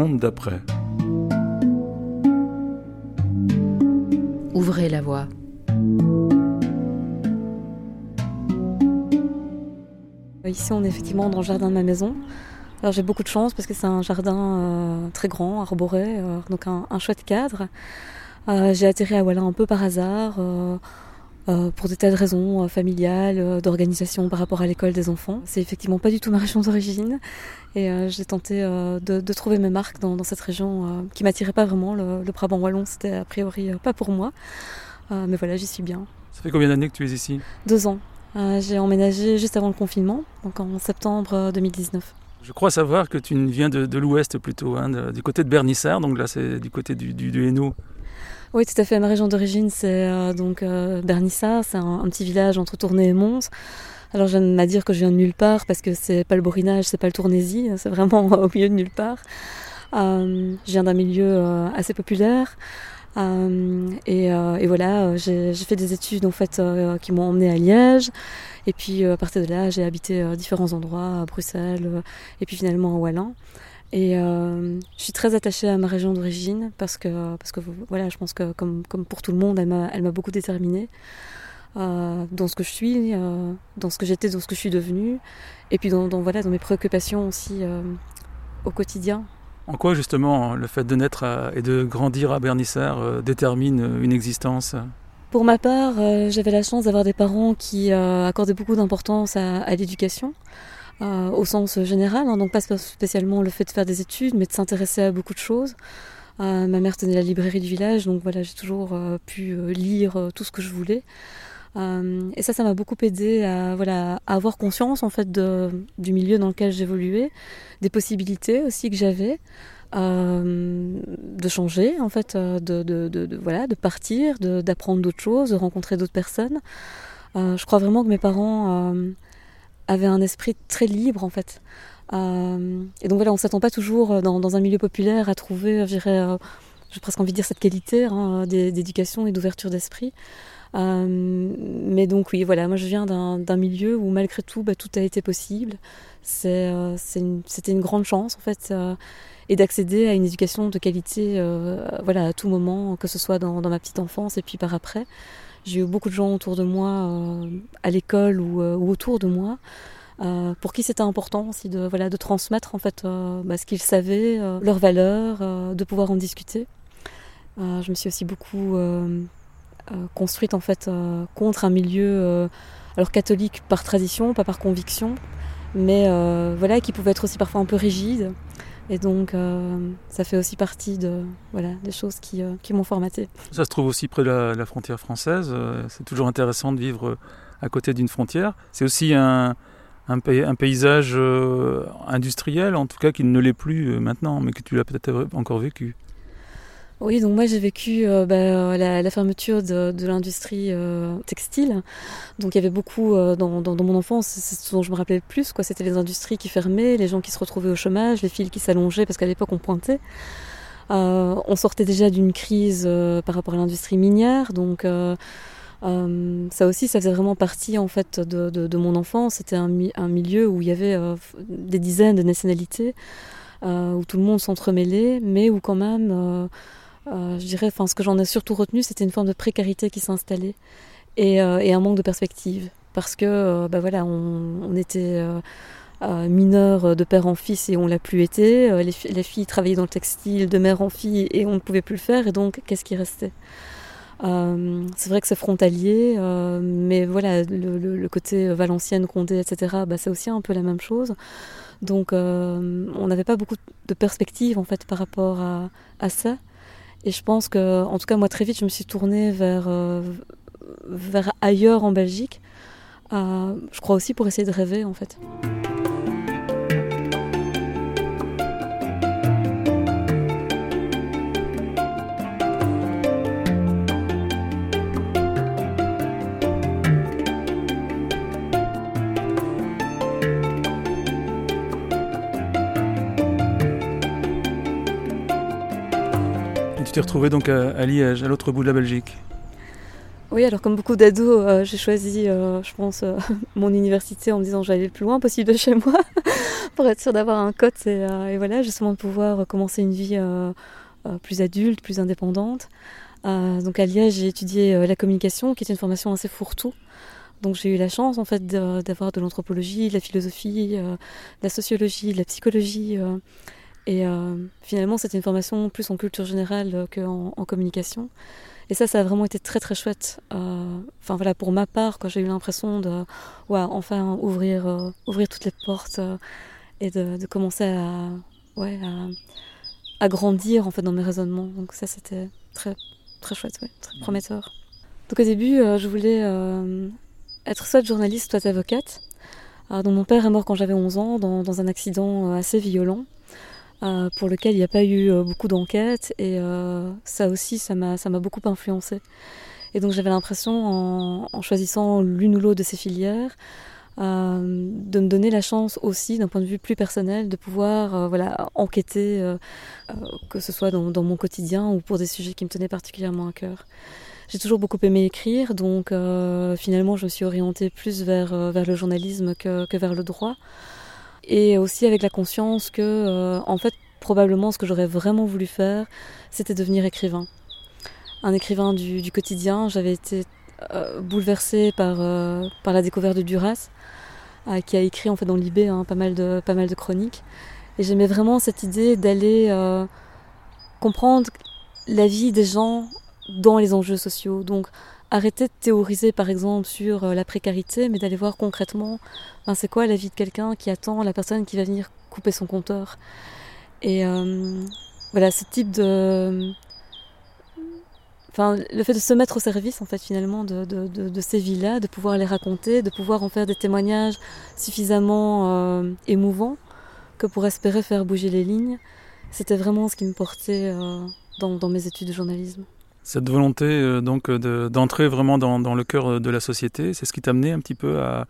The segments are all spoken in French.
monde d'après. Ouvrez la voie. Ici, on est effectivement dans le jardin de ma maison. Alors j'ai beaucoup de chance parce que c'est un jardin euh, très grand, arboré, euh, donc un, chouette cadre. Euh, j'ai atterri à Wallin un peu par hasard, pour des tas de raisons familiales, d'organisation par rapport à l'école des enfants. C'est effectivement pas du tout ma région d'origine, et j'ai tenté de, trouver mes marques dans, cette région qui m'attirait pas vraiment. Le, le Brabant wallon, c'était a priori pas pour moi, mais voilà, j'y suis bien. Ça fait combien d'années que tu es ici? Deux ans. j'ai emménagé juste avant le confinement, donc en septembre 2019. Je crois savoir que tu viens de, l'ouest plutôt, hein, du côté de Bernissard, donc là c'est du côté du, du, Hainaut. Oui, tout à fait. Ma région d'origine, c'est euh, donc euh, Bernissard, c'est un, petit village entre Tournai et Mons. Alors j'aime à dire que je viens de nulle part parce que c'est pas le Borinage, c'est pas le Tournaisie, c'est vraiment au milieu de nulle part. Euh, je viens d'un milieu assez populaire. Et, et, voilà, j'ai fait des études en fait qui m'ont emmené à Liège. Et puis euh, à partir de là, j'ai habité différents endroits, à Bruxelles, euh, et puis finalement à Wallin. Et euh, je suis très attachée à ma région d'origine parce que, parce que voilà, je pense que comme, comme pour tout le monde, elle m'a beaucoup déterminée dans ce que je suis, dans ce que j'étais, dans ce que je suis devenue, et puis dans, voilà, dans mes préoccupations aussi au quotidien. En quoi justement le fait de naître et de grandir à Bernissard détermine une existence? Pour ma part, euh, j'avais la chance d'avoir des parents qui euh, accordaient beaucoup d'importance à, l'éducation. Euh, au sens général, hein, donc pas spécialement le fait de faire des études, mais de s'intéresser à beaucoup de choses. ma mère tenait la librairie du village, donc voilà, j'ai toujours pu lire tout ce que je voulais. et ça, ça m'a beaucoup aidé à, voilà, à avoir conscience en fait de, du milieu dans lequel j'évoluais, des possibilités aussi que j'avais. Euh, de changer, en fait, euh, de, de, de, voilà, de partir, d'apprendre d'autres choses, de rencontrer d'autres personnes. Euh, je crois vraiment que mes parents avaient un esprit très libre, en fait. et donc voilà, on ne s'attend pas toujours dans, dans, un milieu populaire à trouver, je dirais, j'ai presque envie de dire cette qualité hein, d'éducation et d'ouverture d'esprit. mais donc oui, voilà, moi je viens d'un milieu où malgré tout, bah, tout a été possible. C'était une, une, grande chance en fait et d'accéder à une éducation de qualité euh, voilà, à tout moment, que ce soit dans, ma petite enfance et puis par après. J'ai eu beaucoup de gens autour de moi, euh, à l'école ou, euh, autour de moi, pour qui c'était important aussi de, voilà, de transmettre en fait bah, ce qu'ils savaient, leurs valeurs, de pouvoir en discuter. je me suis aussi beaucoup construite en fait contre un milieu alors catholique par tradition, pas par conviction, mais voilà qui pouvait être aussi parfois un peu rigide. Et donc, euh, ça fait aussi partie de, voilà, des choses qui, euh, qui m'ont formaté. Ça se trouve aussi près de la, frontière française. Euh, c'est toujours intéressant de vivre à côté d'une frontière. C'est aussi un, un paysage industriel, en tout cas, qui ne l'est plus maintenant, mais que tu l'as peut-être encore vécu. Oui, donc moi j'ai vécu euh, bah, la, fermeture de, l'industrie euh, textile. Donc il y avait beaucoup euh, dans, mon enfance, c'est ce dont je me rappelais le plus. Quoi. C'était les industries qui fermaient, les gens qui se retrouvaient au chômage, les fils qui s'allongeaient parce qu'à l'époque on pointait. on sortait déjà d'une crise par rapport à l'industrie minière, donc ça aussi, ça faisait vraiment partie en fait de, mon enfance. C'était un, un, milieu où il y avait des dizaines de nationalités, où tout le monde s'entremêlait, mais où quand même euh, je dirais, enfin, ce que j'en ai surtout retenu, c'était une forme de précarité qui s'installait et, euh, un manque de perspective. Parce que, euh, bah voilà, on, était mineurs de père en fils et on l'a plus été. Les, les, filles travaillaient dans le textile de mère en fille et on ne pouvait plus le faire. Et donc, qu'est-ce qui restait? C'est vrai que c'est frontalier, mais voilà, le, côté Valenciennes, Condé, etc., bah, c'est aussi un peu la même chose. Donc, on n'avait pas beaucoup de perspectives en fait par rapport à ça. Et je pense que, en tout cas, moi, très vite, je me suis tournée vers, euh, vers ailleurs en Belgique. Euh, je crois aussi pour essayer de rêver, en fait. Tu t'es retrouvé donc à, Liège, à l'autre bout de la Belgique Oui, alors comme beaucoup d'ados, euh, j'ai choisi, euh, je pense, euh, mon université en me disant j'allais le plus loin possible de chez moi pour être sûr d'avoir un cote et, et, voilà, justement de pouvoir commencer une vie plus adulte, plus indépendante. donc à Liège, j'ai étudié la communication, qui est une formation assez fourre-tout. Donc j'ai eu la chance en fait d'avoir de, l'anthropologie, de la philosophie, de la sociologie, de la psychologie. Et finalement, c'était une formation plus en culture générale qu'en en communication. Et ça, ça a vraiment été très très chouette. Euh, enfin voilà, pour ma part, quand j'ai eu l'impression de, ouais, enfin ouvrir, euh, ouvrir toutes les portes euh, et de, de, commencer à, ouais, à, à, grandir en fait dans mes raisonnements. Donc ça, c'était très très chouette, ouais, très prometteur. Donc au début, je voulais être soit journaliste, soit avocate. donc mon père est mort quand j'avais 11 ans dans, dans un accident assez violent. Euh, pour lequel il n'y a pas eu euh, beaucoup d'enquêtes et euh, ça aussi ça m'a beaucoup influencé et donc j'avais l'impression en, en, choisissant l'une ou l'autre de ces filières de me donner la chance aussi d'un point de vue plus personnel de pouvoir voilà enquêter que ce soit dans, dans, mon quotidien ou pour des sujets qui me tenaient particulièrement à cœur. J'ai toujours beaucoup aimé écrire donc finalement je me suis orientée plus vers vers le journalisme que, que vers le droit et aussi avec la conscience que, euh, en fait, probablement ce que j'aurais vraiment voulu faire, c'était devenir écrivain. Un écrivain du, quotidien. J'avais été euh, bouleversée par, euh, par la découverte de Duras, qui a écrit en fait dans l'IB hein, pas, mal de, pas mal de chroniques. Et j'aimais vraiment cette idée d'aller comprendre la vie des gens dans les enjeux sociaux. Donc arrêter de théoriser par exemple sur euh, la précarité, mais d'aller voir concrètement ben, c'est quoi la vie de quelqu'un qui attend la personne qui va venir couper son compteur. Et euh, voilà, ce type de... Enfin, le fait de se mettre au service en fait finalement de, ces vies-là, de pouvoir les raconter, de pouvoir en faire des témoignages suffisamment euh, émouvants que pour espérer faire bouger les lignes, c'était vraiment ce qui me portait dans mes études de journalisme. Cette volonté euh, donc d'entrer vraiment dans, le cœur euh, de la société, c'est ce qui t'a amené un petit peu à,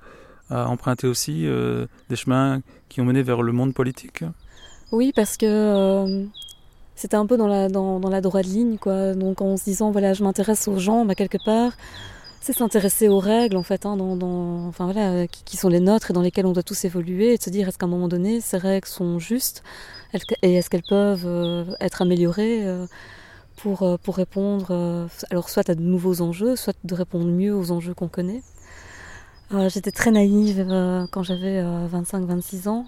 emprunter aussi euh, des chemins qui ont mené vers le monde politique? Oui, parce que euh, c'était un peu dans la, dans, dans, la droite ligne, quoi. Donc en se disant, voilà, je m'intéresse aux gens, bah, quelque part, c'est s'intéresser aux règles, en fait, hein, dans, dans, enfin, voilà, qui, qui, sont les nôtres et dans lesquelles on doit tous évoluer, et de se dire, est-ce qu'à un moment donné, ces règles sont justes? Et est-ce qu'elles peuvent euh, être améliorées pour, euh, pour répondre euh, alors soit à de nouveaux enjeux, soit de répondre mieux aux enjeux qu'on connaît. Euh, j'étais très naïve quand j'avais 25-26 ans.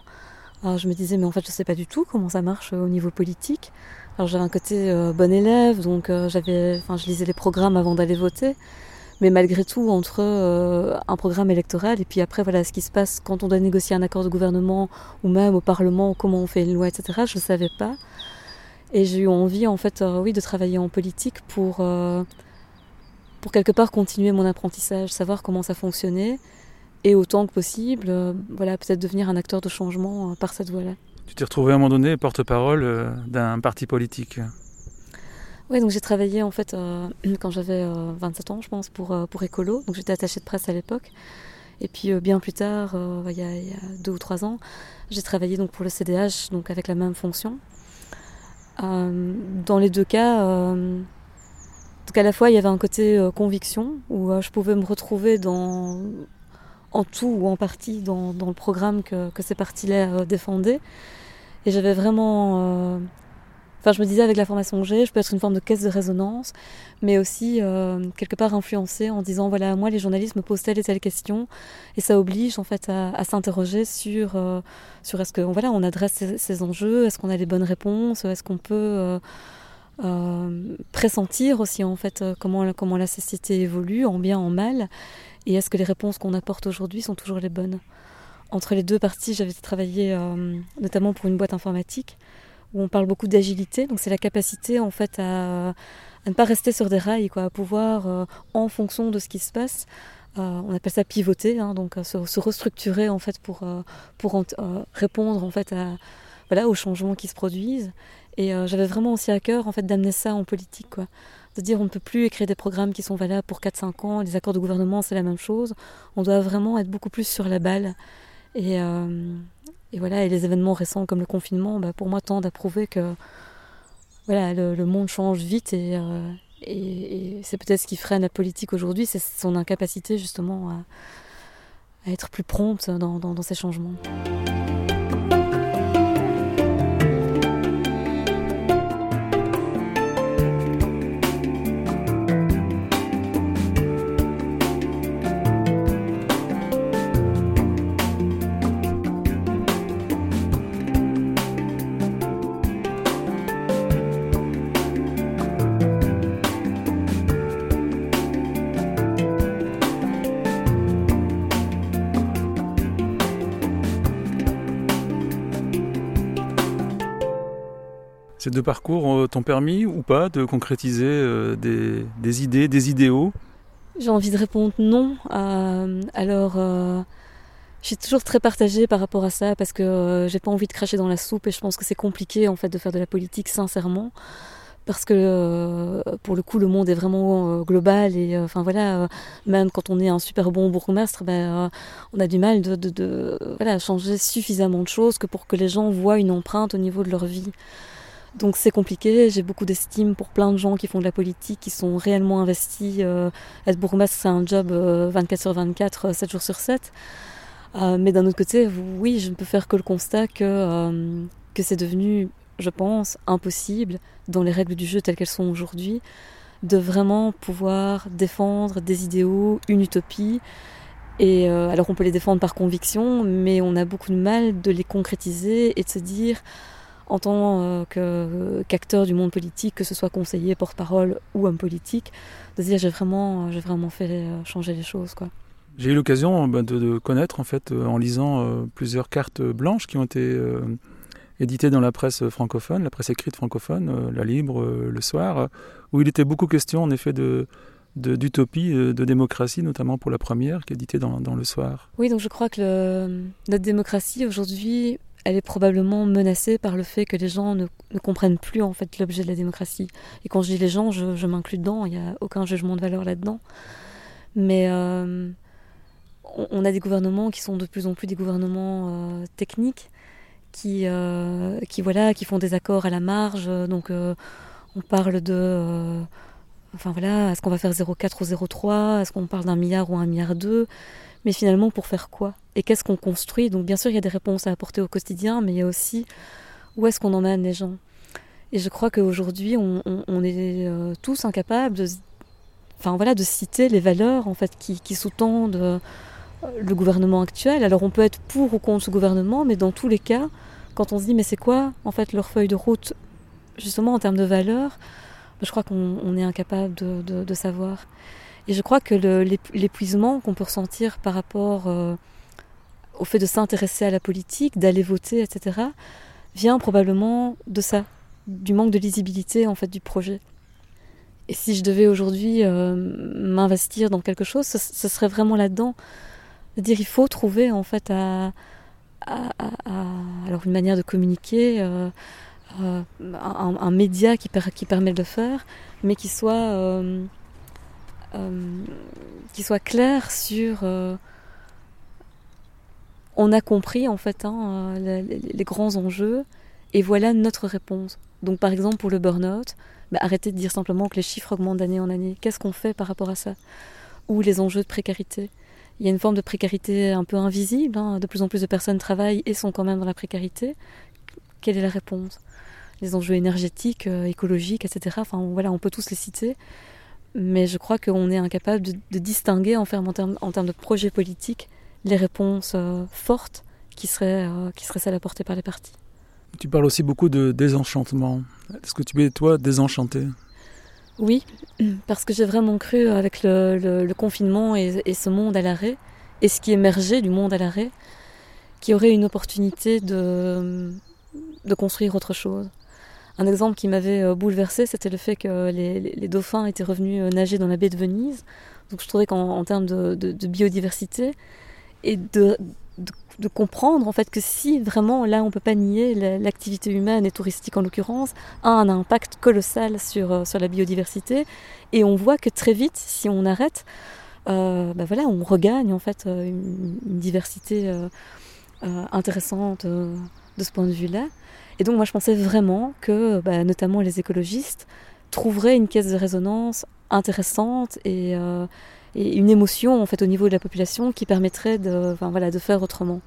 je me disais mais en fait je sais pas du tout comment ça marche au niveau politique. Alors j'avais un côté bon élève, donc j'avais, enfin je lisais les programmes avant d'aller voter. Mais malgré tout, entre un programme électoral et puis après voilà ce qui se passe quand on doit négocier un accord de gouvernement ou même au Parlement, comment on fait une loi, etc. Je ne savais pas. Et j'ai eu envie, en fait, euh, oui, de travailler en politique pour, euh, pour quelque part continuer mon apprentissage, savoir comment ça fonctionnait, et autant que possible, euh, voilà, peut-être devenir un acteur de changement par cette voie-là. Tu t'es retrouvé à un moment donné porte-parole d'un parti politique oui, donc j'ai travaillé en fait quand j'avais 27 ans, je pense, pour, pour Écolo. Donc j'étais attachée de presse à l'époque. Et puis bien plus tard, il y, a, il, y a, deux ou trois ans, j'ai travaillé donc pour le CDH, donc avec la même fonction. Euh, dans les deux cas, euh, donc à la fois il y avait un côté euh, conviction où je pouvais me retrouver dans, en tout ou en partie dans, dans le programme que, que ces partis-là défendaient. Et j'avais vraiment Enfin, je me disais avec la formation que j'ai, je peux être une forme de caisse de résonance, mais aussi euh, quelque part influencer en disant voilà, moi les journalistes me posent telle et telle question, et ça oblige en fait à, s'interroger sur euh, sur est-ce que voilà adresse ces, enjeux, est-ce qu'on a les bonnes réponses, est-ce qu'on peut euh pressentir aussi en fait comment comment la société évolue en bien en mal, et est-ce que les réponses qu'on apporte aujourd'hui sont toujours les bonnes? Entre les deux parties, j'avais travaillé notamment pour une boîte informatique où on parle beaucoup d'agilité. Donc c'est la capacité en fait à, ne pas rester sur des rails, à pouvoir euh, en fonction de ce qui se passe. Euh, on appelle ça pivoter, hein, donc euh, se, restructurer en fait pour répondre en fait à voilà aux changements qui se produisent. Et j'avais vraiment aussi à cœur en fait d'amener ça en politique, de dire on ne peut plus écrire des programmes qui sont valables pour 4-5 ans, les accords de gouvernement c'est la même chose, on doit vraiment être beaucoup plus sur la balle. Et voilà, et les événements récents comme le confinement, bah, pour moi, tendent à prouver que voilà, le, monde change vite et, euh, Et, c'est peut-être ce qui freine la politique aujourd'hui, c'est son incapacité justement à, être plus prompte dans ces changements. Ces deux parcours euh, t'ont permis ou pas de concrétiser euh, des, idées, des idéaux? J'ai envie de répondre non. Euh, alors, je suis toujours très partagée par rapport à ça parce que j'ai pas envie de cracher dans la soupe et je pense que c'est compliqué en fait de faire de la politique sincèrement parce que pour le coup le monde est vraiment global et enfin voilà même quand on est un super bon bourgmestre ben, on a du mal de, de, voilà, changer suffisamment de choses que pour que les gens voient une empreinte au niveau de leur vie. Donc c'est compliqué, j'ai beaucoup d'estime pour plein de gens qui font de la politique, qui sont réellement investis. Euh, être bourgmestre, c'est un job 24 euh, sur 24, 7 euh, jours sur 7. mais d'un autre côté, oui, je ne peux faire que le constat que, que c'est devenu, je pense, impossible, dans les règles du jeu telles qu'elles sont aujourd'hui, de vraiment pouvoir défendre des idéaux, une utopie. Et alors on peut les défendre par conviction, mais on a beaucoup de mal de les concrétiser et de se dire en tant euh, qu'acteur du monde politique, que ce soit conseiller, porte-parole ou homme politique, de dire j'ai vraiment, j'ai vraiment fait euh, changer les choses. Quoi. J'ai eu l'occasion bah, de, connaître en fait euh, en lisant plusieurs cartes blanches qui ont été éditées dans la presse francophone, la presse écrite francophone, la Libre, le Soir, où il était beaucoup question en effet de d'utopie, de, démocratie, notamment pour la première, qui est éditée dans, dans le soir. Oui, donc je crois que notre démocratie aujourd'hui elle est probablement menacée par le fait que les gens ne, comprennent plus en fait l'objet de la démocratie. Et quand je dis les gens, je, m'inclus dedans, il n'y a aucun jugement de valeur là-dedans. Mais euh, on, a des gouvernements qui sont de plus en plus des gouvernements euh, techniques, qui, euh, qui, voilà, qui font des accords à la marge. Donc on parle de... enfin voilà, est-ce qu'on va faire 0,4 ou 0,3 Est-ce qu'on parle d'un milliard ou un milliard 2 mais finalement pour faire quoi? Et qu'est-ce qu'on construit? Donc bien sûr, il y a des réponses à apporter au quotidien, mais il y a aussi où est-ce qu'on emmène les gens? Et je crois qu'aujourd'hui, on, est euh, tous incapables de, enfin, voilà, de citer les valeurs en fait, qui, sous-tendent euh, le gouvernement actuel. Alors on peut être pour ou contre ce gouvernement, mais dans tous les cas, quand on se dit mais c'est quoi en fait leur feuille de route, justement en termes de valeurs, je crois qu'on est incapable de savoir. Et je crois que l'épuisement qu'on peut ressentir par rapport euh, au fait de s'intéresser à la politique, d'aller voter, etc., vient probablement de ça, du manque de lisibilité en fait du projet. Et si je devais aujourd'hui euh, m'investir dans quelque chose, ce, serait vraiment là-dedans, de dire il faut trouver en fait alors une manière de communiquer, euh, un, média qui permet de le faire, mais qui soit euh, qui soit clair sur euh, on a compris en fait hein, euh, les, grands enjeux et voilà notre réponse. Donc par exemple pour le burn-out, bah, arrêtez de dire simplement que les chiffres augmentent d'année en année. Qu'est-ce qu'on fait par rapport à ça? Ou les enjeux de précarité. Il y a une forme de précarité un peu invisible. Hein. De plus en plus de personnes travaillent et sont quand même dans la précarité. Quelle est la réponse? Les enjeux énergétiques, écologiques, etc. Voilà, on peut tous les citer mais je crois qu'on est incapable de, distinguer en, termes, en termes de projet politique les réponses euh, fortes qui seraient, euh, qui seraient celles apportées par les partis. Tu parles aussi beaucoup de désenchantement. Est-ce que tu es, toi, désenchanté Oui, parce que j'ai vraiment cru avec le, confinement et, et, ce monde à l'arrêt, et ce qui émergeait du monde à l'arrêt, qu'il y aurait une opportunité de, de construire autre chose. Un exemple qui m'avait euh, bouleversé, c'était le fait que les, dauphins étaient revenus euh, nager dans la baie de Venise. Donc je trouvais qu'en termes de, biodiversité et de, comprendre en fait que si vraiment là on peut pas nier l'activité humaine et touristique en l'occurrence a un impact colossal sur, euh, sur la biodiversité et on voit que très vite si on arrête bah voilà on regagne en fait une, diversité intéressante de ce point de vue là et donc moi je pensais vraiment que bah, notamment les écologistes trouverait une caisse de résonance intéressante et, et, une émotion en fait au niveau de la population qui permettrait de, voilà, de faire autrement.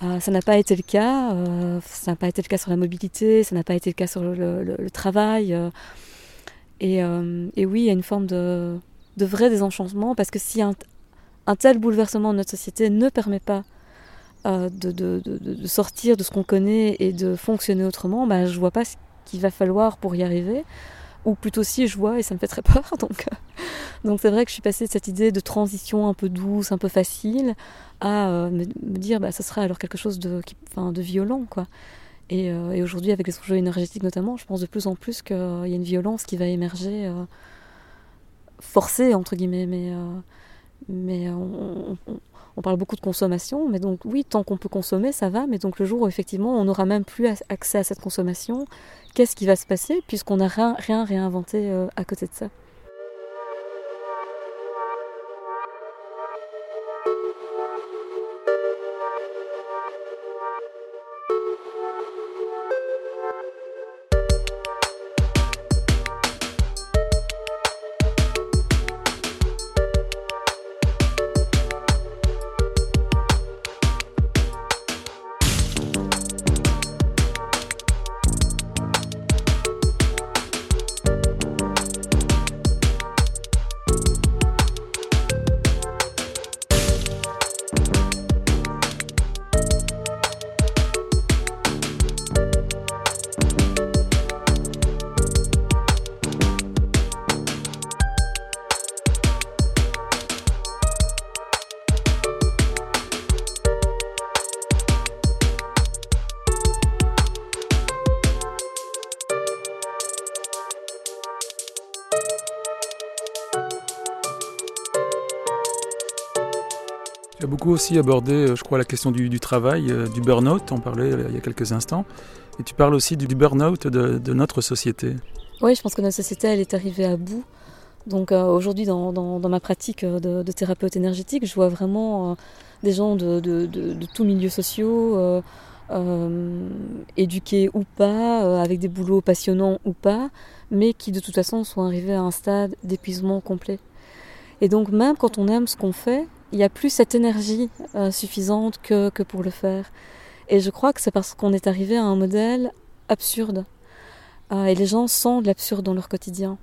ça n'a pas été le cas, ça n'a pas été le cas sur la mobilité, ça n'a pas été le cas sur le, travail. Et, oui, il y a une forme de, vrai désenchantement parce que si un tel bouleversement de notre société ne permet pas euh, de, sortir de ce qu'on connaît et de fonctionner autrement, bah, je vois pas ce qu'il va falloir pour y arriver. Ou plutôt si je vois et ça me fait très peur. Donc, euh, donc c'est vrai que je suis passée de cette idée de transition un peu douce, un peu facile, à euh, me, dire bah, ce sera alors quelque chose de, enfin, de violent. quoi. Et, aujourd'hui, avec les enjeux énergétiques notamment, je pense de plus en plus qu'il y a une violence qui va émerger, forcée entre guillemets, mais mais on, parle beaucoup de consommation, mais donc oui, tant qu'on peut consommer, ça va, mais donc le jour où effectivement on n'aura même plus accès à cette consommation, qu'est-ce qui va se passer puisqu'on n'a rien, rien réinventé euh, à côté de ça? Beaucoup aussi abordé, euh, je crois, la question du, travail, euh, du burn-out, on parlait euh, il y a quelques instants. Et tu parles aussi du, burn-out de, notre société. Oui, je pense que notre société, elle est arrivée à bout. Donc aujourd'hui, dans, ma pratique de, thérapeute énergétique, je vois vraiment des gens de, tous milieux sociaux, éduqués ou pas, avec des boulots passionnants ou pas, mais qui de toute façon sont arrivés à un stade d'épuisement complet. Et donc même quand on aime ce qu'on fait, il n'y a plus cette énergie euh, suffisante que, pour le faire. Et je crois que c'est parce qu'on est arrivé à un modèle absurde. Euh, et les gens sentent l'absurde dans leur quotidien.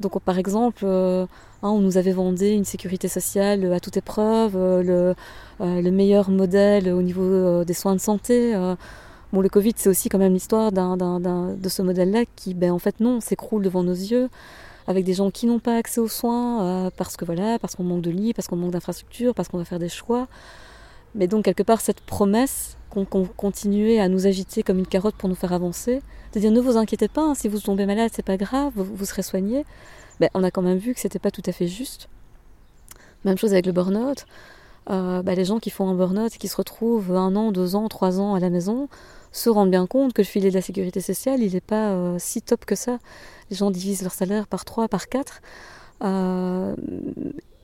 Donc par exemple, euh, hein, on nous avait vendu une sécurité sociale à toute épreuve, le, le, meilleur modèle au niveau des soins de santé. bon, le Covid, c'est aussi quand même l'histoire de ce modèle-là qui, ben, en fait, non, s'écroule devant nos yeux avec des gens qui n'ont pas accès aux soins euh, parce que voilà, parce qu'on manque de lits, parce qu'on manque d'infrastructures, parce qu'on va faire des choix. Mais donc quelque part cette promesse qu'on continuait à nous agiter comme une carotte pour nous faire avancer, de dire ne vous inquiétez pas, hein, si vous tombez malade c'est pas grave, vous, serez soigné. Ben, on a quand même vu que c'était pas tout à fait juste. Même chose avec le burn-out. Euh, ben, les gens qui font un burn-out et qui se retrouvent un an, deux ans, trois ans à la maison, se rendent bien compte que le filet de la sécurité sociale, il n'est pas euh, si top que ça. Les gens divisent leur salaire par 3, par 4. Euh,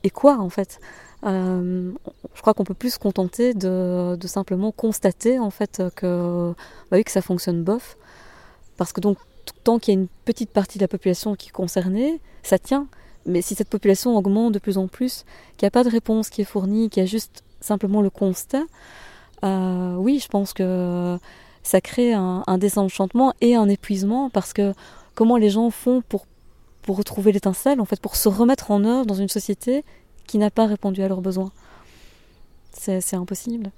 et quoi, en fait? Euh, Je crois qu'on peut plus se contenter de, simplement constater, en fait, que, bah que ça fonctionne bof. Parce que donc, tant qu'il y a une petite partie de la population qui est concernée, ça tient. Mais si cette population augmente de plus en plus, qu'il n'y a pas de réponse qui est fournie, qu'il y a juste simplement le constat, oui, je pense que ça crée un, désenchantement et un épuisement parce que comment les gens font pour, pour retrouver l'étincelle, en fait, pour se remettre en œuvre dans une société qui n'a pas répondu à leurs besoins. C'est impossible.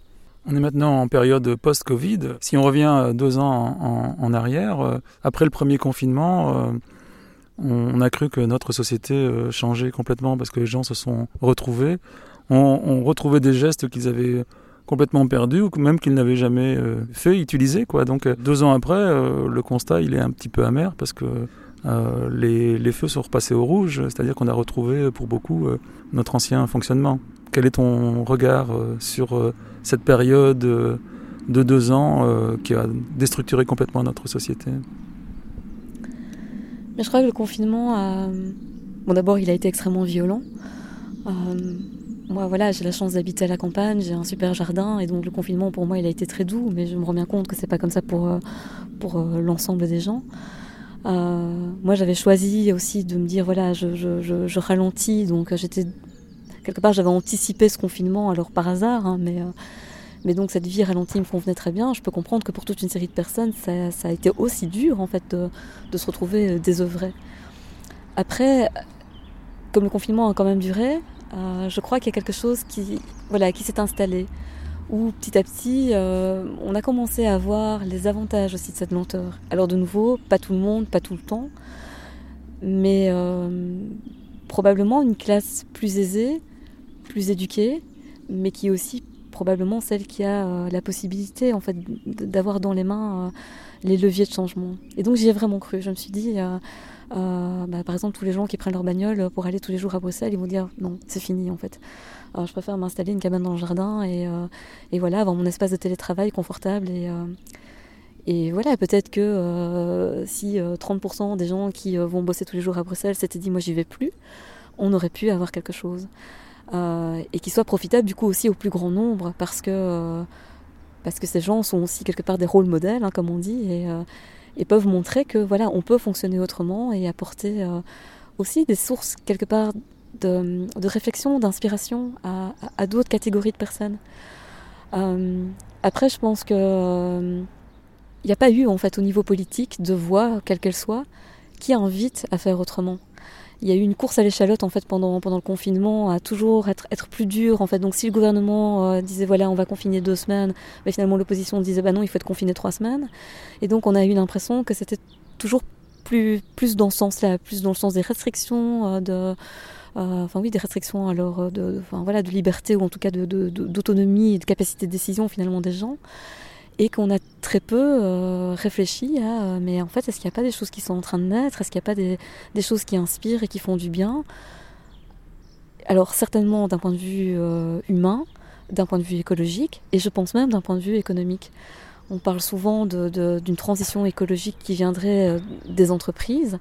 On est maintenant en période post-Covid. Si on revient deux ans en, arrière, euh, après le premier confinement, euh, on, a cru que notre société euh, changeait complètement parce que les gens se sont retrouvés. On, on retrouvait des gestes qu'ils avaient complètement perdu ou même qu'il n'avait jamais euh, fait, utilisé. Quoi. Donc euh, deux ans après, euh, le constat il est un petit peu amer parce que les, feux sont repassés au rouge, c'est-à-dire qu'on a retrouvé pour beaucoup notre ancien fonctionnement. Quel est ton regard sur cette période de deux ans qui a déstructuré complètement notre société? Mais Je crois que le confinement, a... bon, d'abord il a été extrêmement violent. Moi, voilà, j'ai la chance d'habiter à la campagne, j'ai un super jardin, et donc le confinement pour moi, il a été très doux, mais je me rends bien compte que c'est pas comme ça pour, euh, pour euh, l'ensemble des gens. moi, j'avais choisi aussi de me dire voilà, je, je, ralentis, donc j'étais quelque part, j'avais anticipé ce confinement, alors par hasard, hein, mais mais donc cette vie ralentie me convenait très bien. Je peux comprendre que pour toute une série de personnes, ça, a été aussi dur en fait de, se retrouver euh, désœuvré. Après, comme le confinement a quand même duré, euh, je crois qu'il y a quelque chose qui, voilà, qui s'est installé. Où petit à petit, euh, on a commencé à voir les avantages aussi de cette lenteur. Alors de nouveau, pas tout le monde, pas tout le temps, mais probablement une classe plus aisée, plus éduquée, mais qui est aussi probablement celle qui a euh, la possibilité en fait d'avoir dans les mains euh, les leviers de changement. Et donc j'y ai vraiment cru. Je me suis dit, euh, bah, par exemple, tous les gens qui prennent leur bagnole pour aller tous les jours à Bruxelles, ils vont dire non, c'est fini en fait. Alors, je préfère m'installer une cabane dans le jardin et, et, voilà, avoir mon espace de télétravail confortable et et voilà, peut-être que si 30% des gens qui vont bosser tous les jours à Bruxelles s'étaient dit moi j'y vais plus, on aurait pu avoir quelque chose. Euh, et qui soit profitable du coup aussi au plus grand nombre parce que, euh, parce que ces gens sont aussi quelque part des rôles modèles, hein, comme on dit, et, euh, et, peuvent montrer que voilà, on peut fonctionner autrement et apporter aussi des sources quelque part de, réflexion, d'inspiration à, à, d'autres catégories de personnes. après, je pense que il n'y a pas eu en fait au niveau politique de voix, quelle qu'elle soit, qui invite à faire autrement il y a eu une course à l'échalote en fait pendant pendant le confinement à toujours être être plus dur en fait. Donc si le gouvernement euh, disait voilà on va confiner deux semaines finalement l'opposition disait bah non il faut être confiné trois semaines. Et donc on a eu l'impression que c'était toujours plus plus dans ce sens-là plus dans le sens des restrictions euh, de euh, enfin oui des restrictions alors de, enfin voilà de liberté ou en tout cas de d'autonomie et de capacité de décision finalement des gens et qu'on a très peu euh, réfléchi à euh, mais en fait est-ce qu'il n'y a pas des choses qui sont en train de naître? Est-ce qu'il n'y a pas des, choses qui inspirent et qui font du bien? Alors certainement d'un point de vue euh, humain d'un point de vue écologique et je pense même d'un point de vue économique. On parle souvent d'une transition écologique qui viendrait des entreprises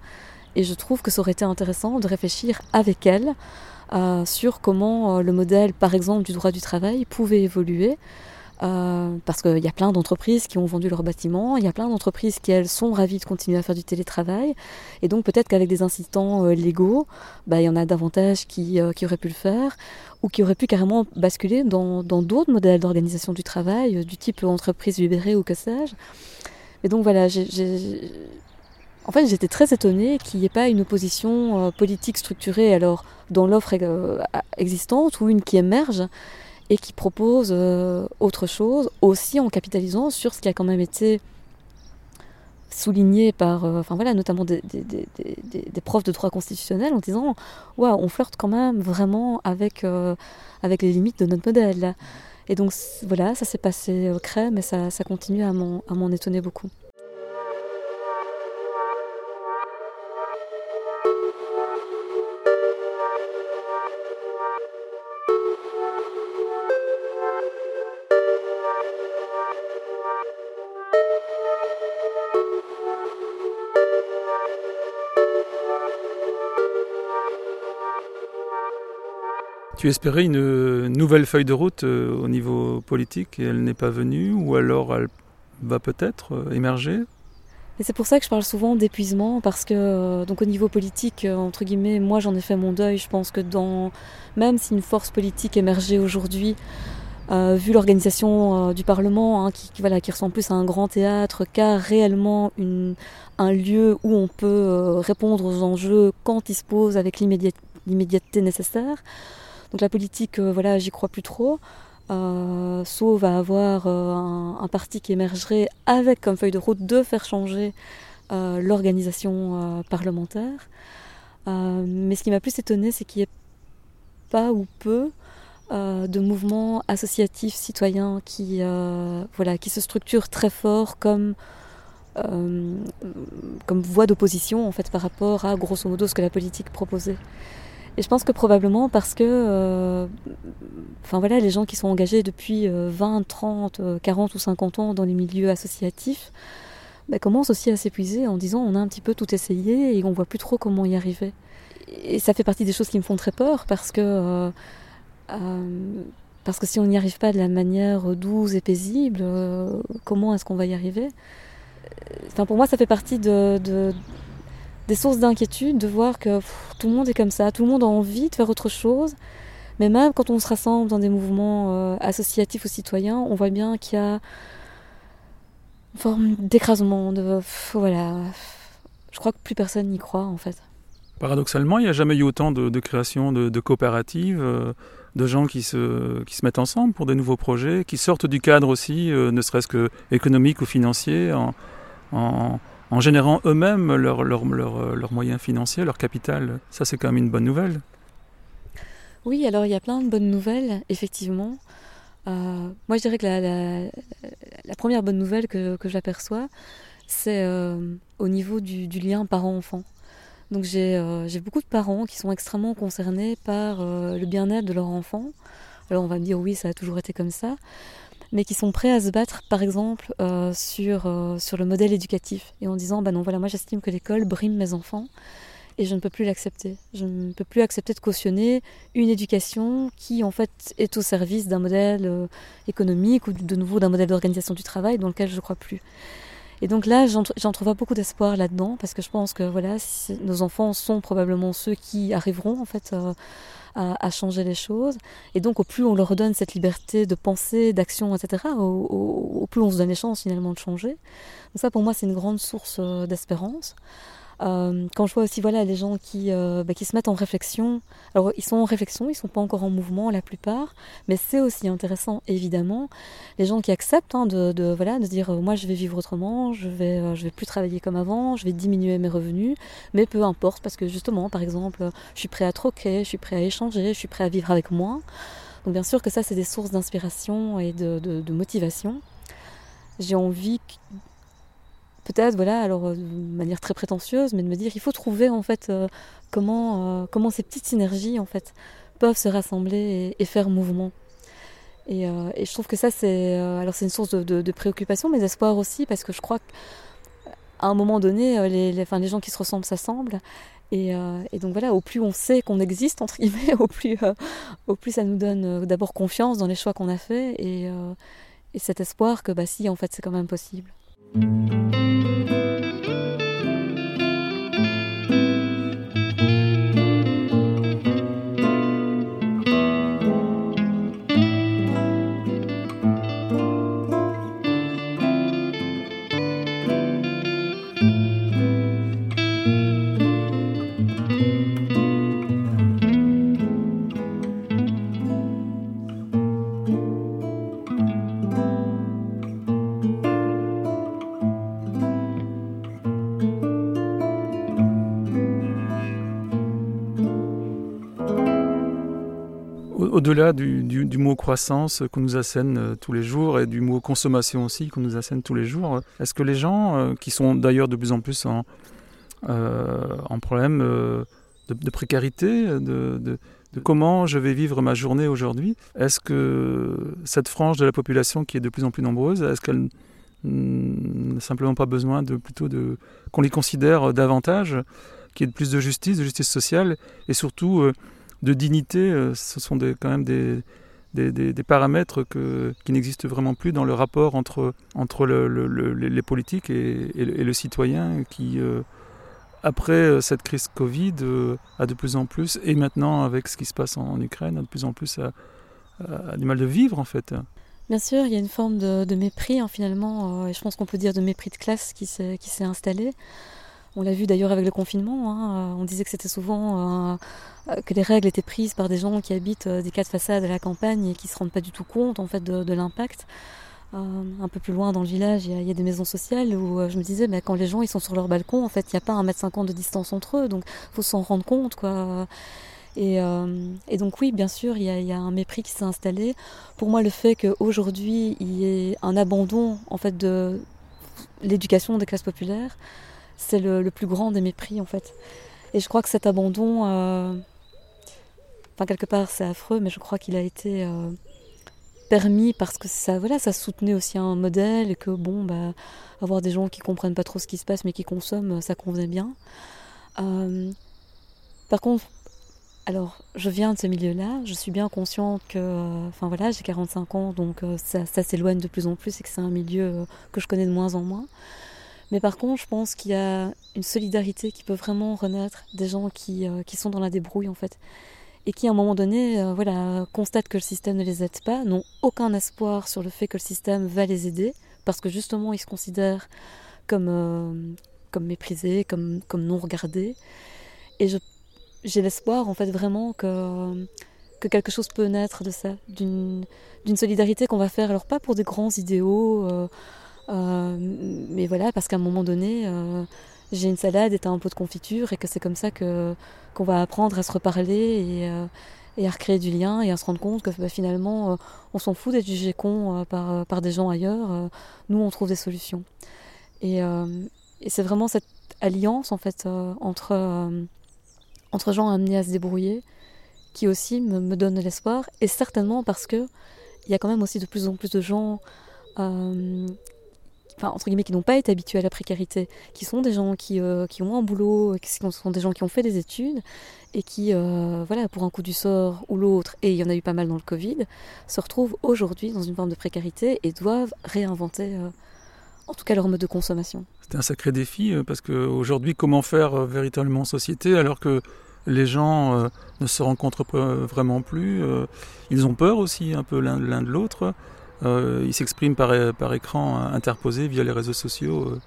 et je trouve que ça aurait été intéressant de réfléchir avec elles sur comment le modèle par exemple du droit du travail pouvait évoluer euh, parce qu'il y a plein d'entreprises qui ont vendu leurs bâtiments, il y a plein d'entreprises qui, elles, sont ravies de continuer à faire du télétravail. Et donc peut-être qu'avec des incitants euh, légaux, bah, il y en a davantage qui, euh, qui, auraient pu le faire, ou qui auraient pu carrément basculer dans d'autres modèles d'organisation du travail, du type entreprise libérée ou que sais-je. Et donc voilà, en fait j'étais très étonnée qu'il n'y ait pas une opposition politique structurée alors dans l'offre existante ou une qui émerge et qui propose euh, autre chose, aussi en capitalisant sur ce qui a quand même été souligné par, euh, enfin voilà, notamment des, profs de droit constitutionnel en disant, ouais, on flirte quand même vraiment avec, euh, avec les limites de notre modèle. Et donc voilà, ça s'est passé au crème mais ça, ça continue à m'en étonner beaucoup. Tu espérais une nouvelle feuille de route euh, au niveau politique et elle n'est pas venue ou alors elle va peut-être euh, émerger? C'est pour ça que je parle souvent d'épuisement, parce que euh, donc au niveau politique, entre guillemets, moi j'en ai fait mon deuil. Je pense que dans même si une force politique émergeait aujourd'hui, vu l'organisation du Parlement, hein, qui, voilà, qui ressemble plus à un grand théâtre qu'à réellement un lieu où on peut répondre aux enjeux quand il se pose avec l'immédiateté nécessaire. Donc la politique, euh, voilà, j'y crois plus trop. Euh, sauf à avoir euh, un, parti qui émergerait avec comme feuille de route de faire changer l'organisation parlementaire. mais ce qui m'a plus étonné, c'est qu'il n'y ait pas ou peu de mouvements associatifs citoyens qui, voilà, qui se structurent très fort comme, comme voie d'opposition en fait, par rapport à grosso modo ce que la politique proposait. Et je pense que probablement parce que, euh, voilà, les gens qui sont engagés depuis 20, 30, 40 ou 50 ans dans les milieux associatifs bah, commencent aussi à s'épuiser en disant on a un petit peu tout essayé et on voit plus trop comment y arriver. Et ça fait partie des choses qui me font très peur parce que, euh, euh, parce que si on n'y arrive pas de la manière douce et paisible, comment est-ce qu'on va y arriver? Enfin pour moi ça fait partie de des sources d'inquiétude de voir que tout le monde est comme ça, tout le monde a envie de faire autre chose. Mais même quand on se rassemble dans des mouvements euh, associatifs ou citoyens, on voit bien qu'il y a une forme d'écrasement. De, voilà. Je crois que plus personne n'y croit en fait. Paradoxalement, il n'y a jamais eu autant de, création de, coopératives, euh, de gens qui se, qui se mettent ensemble pour des nouveaux projets, qui sortent du cadre aussi, euh, ne serait-ce que économique ou financier, en, générant eux-mêmes leurs leur, leur, moyens financiers, leur capital. Ça, c'est quand même une bonne nouvelle. Oui, alors il y a plein de bonnes nouvelles, effectivement. Euh, moi, je dirais que la, première bonne nouvelle que, j'aperçois, c'est au niveau du, lien parent-enfant. Donc euh, j'ai beaucoup de parents qui sont extrêmement concernés par euh, le bien-être de leur enfant. Alors on va me dire oui, ça a toujours été comme ça, mais qui sont prêts à se battre, par exemple, euh, sur, sur le modèle éducatif et en disant bah non, voilà, moi j'estime que l'école brime mes enfants et je ne peux plus l'accepter. Je ne peux plus accepter de cautionner une éducation qui en fait est au service d'un modèle économique ou de nouveau d'un modèle d'organisation du travail dans lequel je ne crois plus. Et donc là, j'entrevois beaucoup d'espoir là-dedans, parce que je pense que voilà, nos enfants sont probablement ceux qui arriveront en fait euh, à, changer les choses. Et donc, au plus on leur donne cette liberté de penser, d'action, etc., au, au, plus on se donne les chances finalement de changer. Donc ça, pour moi, c'est une grande source euh, d'espérance. Euh, quand je vois aussi voilà, les gens qui, euh, bah, qui se mettent en réflexion, alors ils sont en réflexion, ils ne sont pas encore en mouvement la plupart, mais c'est aussi intéressant évidemment, les gens qui acceptent hein, de, de, voilà, de dire euh, moi je vais vivre autrement, je vais, je vais plus travailler comme avant, je vais diminuer mes revenus, mais peu importe parce que justement par exemple je suis prêt à troquer, je suis prêt à échanger, je suis prêt à vivre avec moi. Donc bien sûr que ça c'est des sources d'inspiration et de, de, de motivation. J'ai envie peut-être, voilà, alors euh, de manière très prétentieuse, mais de me dire il faut trouver en fait euh, comment, euh, comment ces petites synergies en fait peuvent se rassembler et, faire mouvement. Et, je trouve que ça c'est alors une source de, préoccupation, mais d'espoir aussi parce que je crois qu'à un moment donné, les, enfin, les gens qui se ressemblent s'assemblent. Et, donc voilà, au plus on sait qu'on existe, entre guillemets, au plus, au plus ça nous donne d'abord confiance dans les choix qu'on a faits et cet espoir que bah si, en fait, c'est quand même possible. Du, mot croissance qu'on nous assène euh, tous les jours et du mot consommation aussi qu'on nous assène tous les jours, est-ce que les gens, euh, qui sont d'ailleurs de plus en plus en, euh, en problème de, précarité, de, comment je vais vivre ma journée aujourd'hui, est-ce que cette frange de la population qui est de plus en plus nombreuse, est-ce qu'elle n'a simplement pas besoin de plutôt de qu'on les considère davantage, qu'il y ait plus de justice, de justice sociale et surtout de dignité, euh, ce sont quand même des, des, paramètres qui n'existent vraiment plus dans le rapport entre, entre les politiques et, le citoyen qui, euh, après euh, cette crise Covid, a de plus en plus, et maintenant avec ce qui se passe en, Ukraine, a de plus en plus du mal de vivre en fait. Bien sûr, il y a une forme de, mépris hein, finalement, et je pense qu'on peut dire de mépris de classe qui s'est installé. On l'a vu d'ailleurs avec le confinement. Hein. On disait que c'était souvent euh, euh, que les règles étaient prises par des gens qui habitent euh, des quatre façades à la campagne et qui se rendent pas du tout compte en fait de, l'impact. un peu plus loin dans le village, il y, a, des maisons sociales où je me disais, mais quand les gens ils sont sur leur balcon, en fait, il n'y a pas un mètre cinquante de distance entre eux, donc faut s'en rendre compte, quoi. Et, donc oui, bien sûr, il y, y, a, un mépris qui s'est installé. Pour moi, le fait qu'aujourd'hui il y ait un abandon en fait de l'éducation des classes populaires, c'est le, plus grand des mépris en fait. Et je crois que cet abandon, euh, enfin quelque part c'est affreux, mais je crois qu'il a été euh, permis parce que ça, voilà, ça soutenait aussi un modèle et que bon, bah, avoir des gens qui comprennent pas trop ce qui se passe mais qui consomment, ça convenait bien. Euh, par contre, alors, je viens de ce milieu-là, je suis bien consciente que, enfin voilà, j'ai 45 ans, donc ça, ça s'éloigne de plus en plus et que c'est un milieu que je connais de moins en moins. Mais par contre, je pense qu'il y a une solidarité qui peut vraiment renaître des gens qui, euh, qui sont dans la débrouille en fait. Et qui à un moment donné euh, voilà, constatent que le système ne les aide pas, n'ont aucun espoir sur le fait que le système va les aider, parce que justement ils se considèrent comme, euh, comme méprisés, comme, comme non regardés. Et j'ai l'espoir en fait vraiment que, que quelque chose peut naître de ça, d'une solidarité qu'on va faire, alors pas pour des grands idéaux. Mais voilà, parce qu'à un moment donné, euh, j'ai une salade et un pot de confiture et que c'est comme ça que qu'on va apprendre à se reparler et, euh, et, à recréer du lien et à se rendre compte que bah, finalement, on s'en fout d'être jugé con par, par des gens ailleurs. nous, on trouve des solutions. Et, et c'est vraiment cette alliance en fait entre entre gens amenés à se débrouiller qui aussi me, me donne de l'espoir et certainement parce que il y a quand même aussi de plus en plus de gens euh, enfin entre guillemets, qui n'ont pas été habitués à la précarité, qui sont des gens qui, euh, qui ont un boulot, qui sont des gens qui ont fait des études et qui, euh, voilà, pour un coup du sort ou l'autre, et il y en a eu pas mal dans le Covid, se retrouvent aujourd'hui dans une forme de précarité et doivent réinventer, euh, en tout cas, leur mode de consommation. C'est un sacré défi parce qu'aujourd'hui, comment faire véritablement société alors que les gens ne se rencontrent vraiment plus. ils ont peur aussi un peu l'un de l'autre. Euh, il s'exprime par, par, écran interposé via les réseaux sociaux. Euh.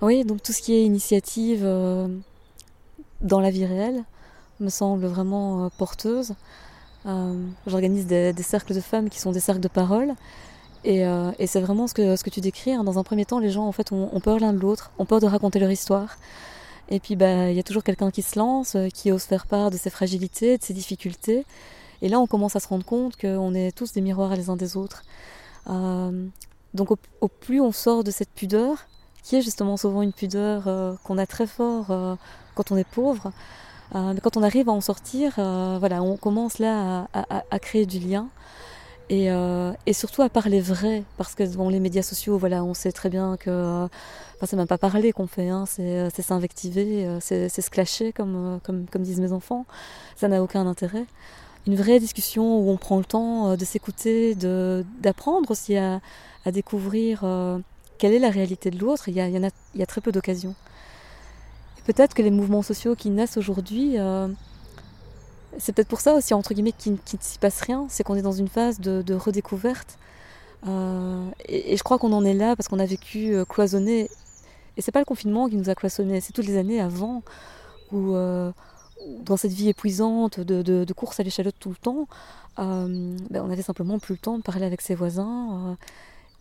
Oui, donc tout ce qui est initiative euh, dans la vie réelle me semble vraiment porteuse. J'organise des, cercles de femmes qui sont des cercles de parole. Et, c'est vraiment ce que, tu décris. Hein. Dans un premier temps, les gens en fait ont, ont peur l'un de l'autre, ont peur de raconter leur histoire. Et puis bah, il y a toujours quelqu'un qui se lance, qui ose faire part de ses fragilités, de ses difficultés. Et là, on commence à se rendre compte qu'on est tous des miroirs les uns des autres. Euh, donc au, plus on sort de cette pudeur, qui est justement souvent une pudeur euh, qu'on a très fort euh, quand on est pauvre, mais quand on arrive à en sortir, voilà, on commence là à, créer du lien. Et, surtout à parler vrai, parce que dans les médias sociaux, voilà, on sait très bien que, enfin, c'est même pas parler qu'on fait, hein, c'est s'invectiver, c'est se clasher, comme disent mes enfants. Ça n'a aucun intérêt une vraie discussion où on prend le temps euh, de s'écouter, d'apprendre aussi à, découvrir euh, quelle est la réalité de l'autre. Il, a, il y a très peu d'occasions. Peut-être que les mouvements sociaux qui naissent aujourd'hui, euh, c'est peut-être pour ça aussi, entre guillemets, qu'il ne s'y passe rien, c'est qu'on est dans une phase de, redécouverte. et, je crois qu'on en est là parce qu'on a vécu cloisonné. Et c'est pas le confinement qui nous a cloisonné, c'est toutes les années avant où dans cette vie épuisante de, de, course à l'échalote tout le temps, euh, ben on avait simplement plus le temps de parler avec ses voisins. Euh,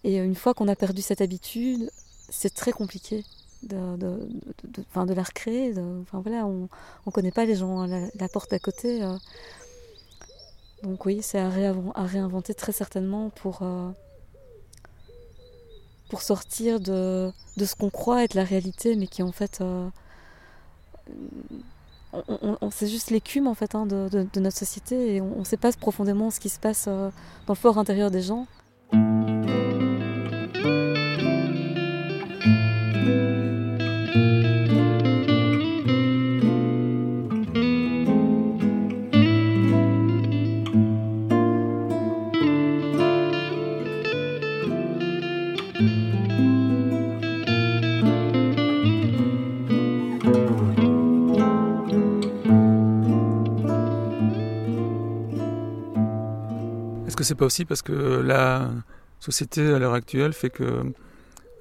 et une fois qu'on a perdu cette habitude, c'est très compliqué de, de, la recréer. Voilà, on ne connaît pas les gens, hein, la, porte à côté. Euh. Donc oui, c'est à, à, réinventer très certainement pour, pour sortir de ce qu'on croit être la réalité, mais qui en fait on, c'est juste l'écume en fait hein, de, notre société et on ne sait pas profondément ce qui se passe euh, dans le fort intérieur des gens. C'est pas aussi parce que la société à l'heure actuelle fait que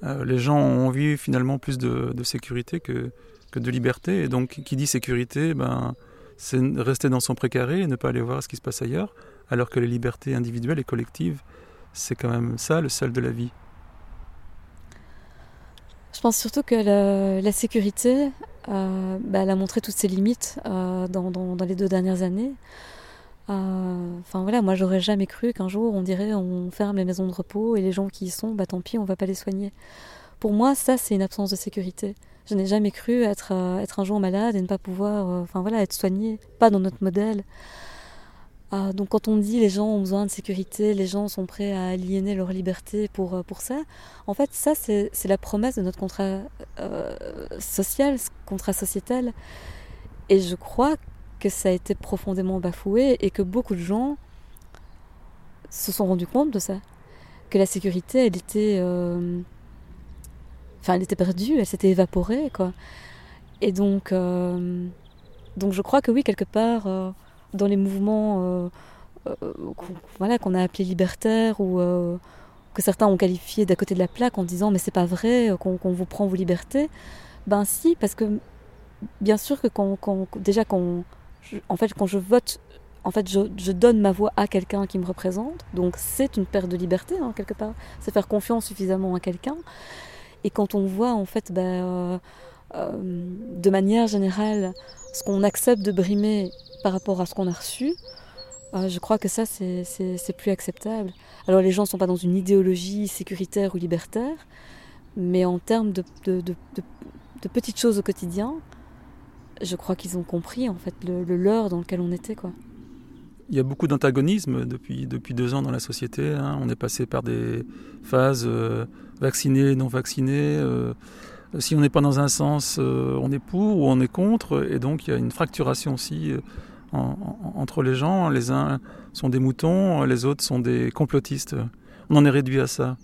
euh, les gens ont envie finalement plus de, sécurité que, que, de liberté. Et donc, qui dit sécurité, ben, c'est rester dans son précaré et ne pas aller voir ce qui se passe ailleurs, alors que les libertés individuelles et collectives, c'est quand même ça le sel de la vie. Je pense surtout que la, sécurité, euh, bah, elle a montré toutes ses limites euh, dans, les deux dernières années. Euh, enfin voilà, moi j'aurais jamais cru qu'un jour on dirait on ferme les maisons de repos et les gens qui y sont, bah tant pis, on va pas les soigner. Pour moi, ça c'est une absence de sécurité. Je n'ai jamais cru être, euh, être un jour malade et ne pas pouvoir, euh, enfin voilà, être soigné, pas dans notre modèle. donc quand on dit les gens ont besoin de sécurité, les gens sont prêts à aliéner leur liberté pour, pour ça, en fait ça c'est la promesse de notre contrat social, contrat sociétal. Et je crois que ça a été profondément bafoué et que beaucoup de gens se sont rendus compte de ça. Que la sécurité, elle était. Euh, enfin, elle était perdue, elle s'était évaporée, quoi. Et donc, donc je crois que oui, quelque part, dans les mouvements voilà, qu'on a appelés libertaires ou que certains ont qualifié d'à côté de la plaque en disant mais c'est pas vrai qu'on vous prend vos libertés, ben si, parce que bien sûr que quand, déjà quand, en fait, quand je vote, en fait, je, donne ma voix à quelqu'un qui me représente, donc c'est une perte de liberté hein, quelque part. C'est faire confiance suffisamment à quelqu'un. Et quand on voit en fait, ben, euh, euh, de manière générale, ce qu'on accepte de brimer par rapport à ce qu'on a reçu, euh, je crois que ça, c'est plus acceptable. Alors les gens ne sont pas dans une idéologie sécuritaire ou libertaire, mais en termes de petites choses au quotidien, je crois qu'ils ont compris en fait le, le, leurre dans lequel on était quoi. Il y a beaucoup d'antagonisme depuis, depuis deux ans dans la société. Hein. On est passé par des phases euh, vaccinées, non vaccinées. Euh, si on n'est pas dans un sens, euh, on est pour ou on est contre. Et donc il y a une fracturation aussi entre les gens. Les uns sont des moutons, les autres sont des complotistes. On en est réduit à ça.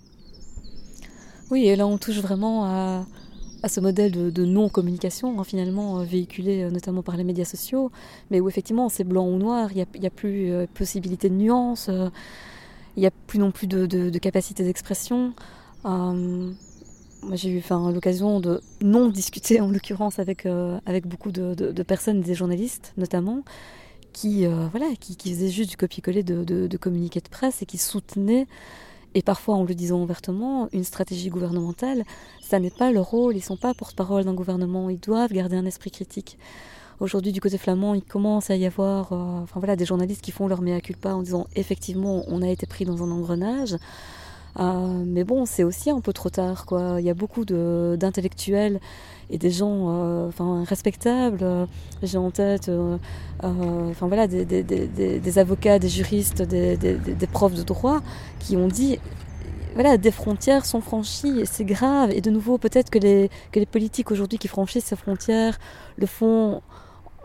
Oui, et là on touche vraiment à, à ce modèle de, non-communication, hein, finalement, euh, véhiculé euh, notamment par les médias sociaux, mais où effectivement c'est blanc ou noir, il n'y a, plus euh, possibilité de nuance, il n'y a plus non plus de, capacité d'expression. j'ai eu l'occasion de non discuter en l'occurrence avec, beaucoup de, personnes, des journalistes notamment, qui, voilà, qui, faisaient juste du copier-coller de communiqués de presse et qui soutenaient et parfois en le disant ouvertement, une stratégie gouvernementale, ça n'est pas leur rôle, ils ne sont pas porte-parole d'un gouvernement, ils doivent garder un esprit critique. Aujourd'hui, du côté flamand, il commence à y avoir euh, enfin, voilà, des journalistes qui font leur mea culpa en disant effectivement, on a été pris dans un engrenage. Euh, mais bon, c'est aussi un peu trop tard. Quoi. Il y a beaucoup d'intellectuels et des gens euh, respectables. J'ai en tête enfin, voilà, des, avocats, des juristes, des, profs de droit qui ont dit voilà, des frontières sont franchies et c'est grave. Et de nouveau, peut-être que les politiques aujourd'hui qui franchissent ces frontières le font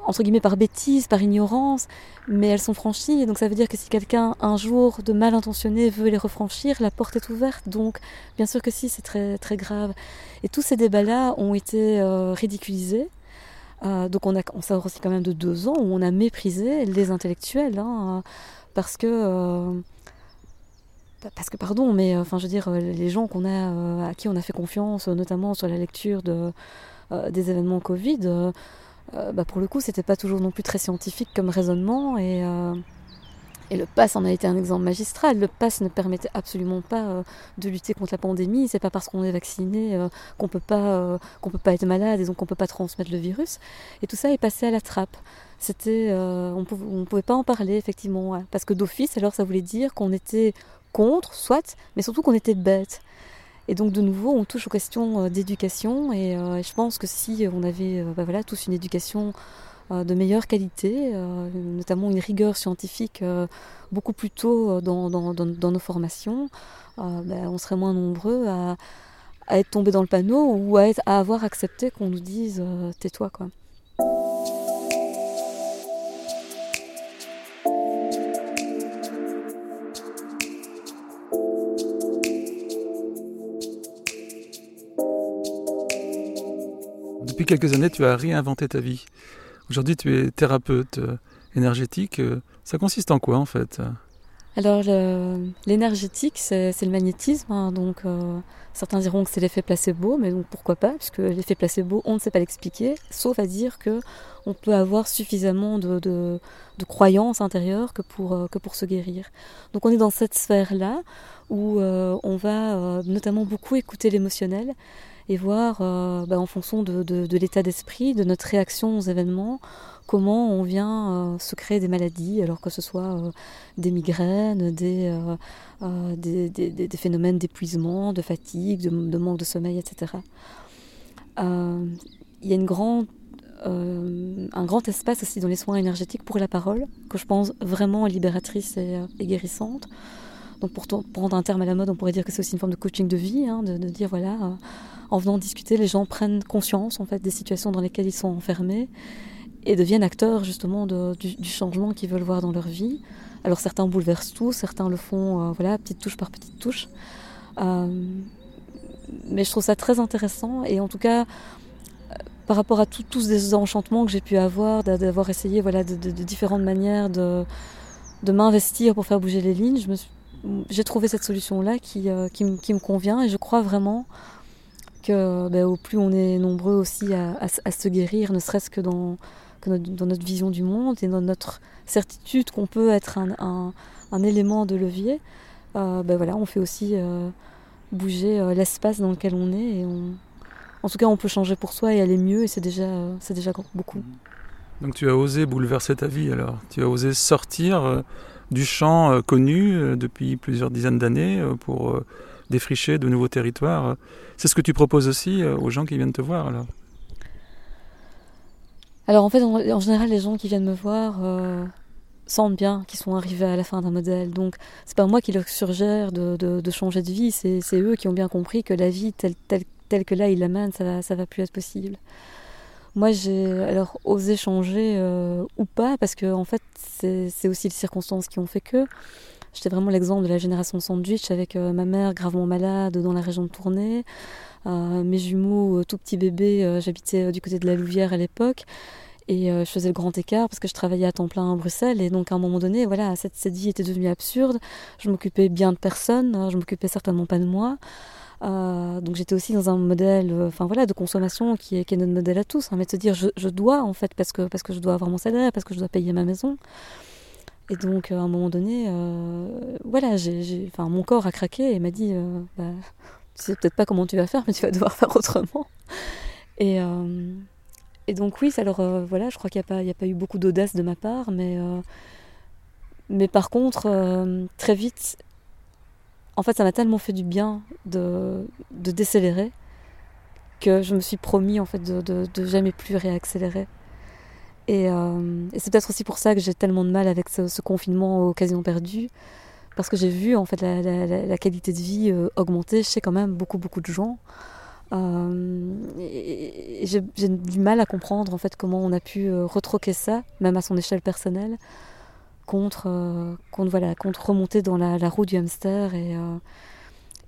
entre guillemets par bêtise, par ignorance, mais elles sont franchies. Donc ça veut dire que si quelqu'un un jour de mal intentionné veut les refranchir, la porte est ouverte. Donc bien sûr que si, c'est très très grave. Et tous ces débats-là ont été euh, ridiculisés. Euh, donc on, a, on aussi quand même de deux ans où on a méprisé les intellectuels, hein, parce que euh, parce que pardon, mais enfin je veux dire les gens qu'on a à qui on a fait confiance, notamment sur la lecture de, des événements Covid euh, bah pour le coup, c'était pas toujours non plus très scientifique comme raisonnement et, euh, le pass en a été un exemple magistral. Le pass ne permettait absolument pas euh, de lutter contre la pandémie. C'est pas parce qu'on est vacciné qu'on peut pas qu'on peut pas être malade et donc qu'on peut pas transmettre le virus. Et tout ça est passé à la trappe. C'était, on, pouvait, pouvait pas en parler effectivement parce que d'office, alors ça voulait dire qu'on était contre, soit, mais surtout qu'on était bête. Et donc de nouveau, on touche aux questions euh, d'éducation et euh, je pense que si on avait euh, bah voilà, tous une éducation de meilleure qualité, notamment une rigueur scientifique beaucoup plus tôt dans, nos formations, bah, on serait moins nombreux à, être tombés dans le panneau ou à, à avoir accepté qu'on nous dise tais-toi quoi. Depuis quelques années, tu as réinventé ta vie. Aujourd'hui, tu es thérapeute euh, énergétique. Euh, ça consiste en quoi en fait Alors, l'énergétique, c'est le magnétisme. Hein, donc, euh, certains diront que c'est l'effet placebo, mais donc pourquoi pas Puisque l'effet placebo, on ne sait pas l'expliquer, sauf à dire que on peut avoir suffisamment de, de, croyances intérieures que pour, que pour se guérir. Donc, on est dans cette sphère-là où on va notamment beaucoup écouter l'émotionnel et voir euh, bah, en fonction de, de, l'état d'esprit, de notre réaction aux événements, comment on vient euh, se créer des maladies, alors que ce soit euh, des migraines, des, des, des, phénomènes d'épuisement, de fatigue, de, manque de sommeil, etc. Il y a une grande un grand espace aussi dans les soins énergétiques pour la parole, que je pense vraiment libératrice et guérissante. Donc pour, prendre un terme à la mode, on pourrait dire que c'est aussi une forme de coaching de vie, hein, de, dire voilà, en venant discuter, les gens prennent conscience en fait des situations dans lesquelles ils sont enfermés et deviennent acteurs justement du, changement qu'ils veulent voir dans leur vie. Alors certains bouleversent tout, certains le font euh, voilà petite touche par petite touche. Euh, mais je trouve ça très intéressant et en tout cas euh, par rapport à tous ces enchantements que j'ai pu avoir, d'avoir essayé voilà, de, différentes manières de, de m'investir pour faire bouger les lignes, j'ai trouvé cette solution-là qui, euh, qui, me convient et je crois vraiment que ben, au plus on est nombreux aussi à, à, se guérir, ne serait-ce que dans, notre, dans notre vision du monde et dans notre certitude qu'on peut être un, un, élément de levier, euh, ben voilà, on fait aussi bouger euh, l'espace dans lequel on est. Et. En tout cas, on peut changer pour soi et aller mieux, et c'est déjà, c'est déjà beaucoup. Donc tu as osé bouleverser ta vie alors Tu as osé sortir euh, du champ euh, connu depuis plusieurs dizaines d'années pour défricher de nouveaux territoires. C'est ce que tu proposes aussi aux gens qui viennent te voir alors? Alors en fait, en, général, les gens qui viennent me voir sentent bien qu'ils sont arrivés à la fin d'un modèle. Donc c'est pas moi qui leur suggère de, de, changer de vie, c'est eux qui ont bien compris que la vie telle, telle, telle que là ils l'amènent, ça va, ça va plus être possible. Moi j'ai alors osé changer euh, ou pas, parce que en fait c'est aussi les circonstances qui ont fait que. J'étais vraiment l'exemple de la génération sandwich avec euh, ma mère gravement malade dans la région de Tournai, euh, mes jumeaux tout petits bébés, j'habitais du côté de la Louvière à l'époque. Et je faisais le grand écart parce que je travaillais à temps plein à Bruxelles. Et donc, à un moment donné, voilà, cette, cette vie était devenue absurde. Je m'occupais bien de personne. Hein, je m'occupais certainement pas de moi. Euh, donc j'étais aussi dans un modèle, euh, enfin voilà, de consommation qui est, qui est, notre modèle à tous, hein, mais de se dire je, dois en fait parce que parce que je dois avoir mon salaire, parce que je dois payer ma maison. Et donc à un moment donné, euh, voilà, j'ai, enfin mon corps a craqué et m'a dit, euh, bah, tu sais peut-être pas comment tu vas faire, mais tu vas devoir faire autrement. Et et donc oui, alors euh, voilà, je crois qu'il n'y a, pas, a pas eu beaucoup d'audace de ma part, mais, euh, mais par contre, euh, très vite, en fait, ça m'a tellement fait du bien de, de décélérer que je me suis promis en fait de, de, jamais plus réaccélérer. Et, et c'est peut-être aussi pour ça que j'ai tellement de mal avec ce, confinement occasion perdue, parce que j'ai vu en fait la, qualité de vie augmenter chez quand même beaucoup de gens. Euh, j'ai du mal à comprendre en fait comment on a pu euh, retroquer ça, même à son échelle personnelle, contre, euh, contre, voilà, contre remonter dans la, roue du hamster et,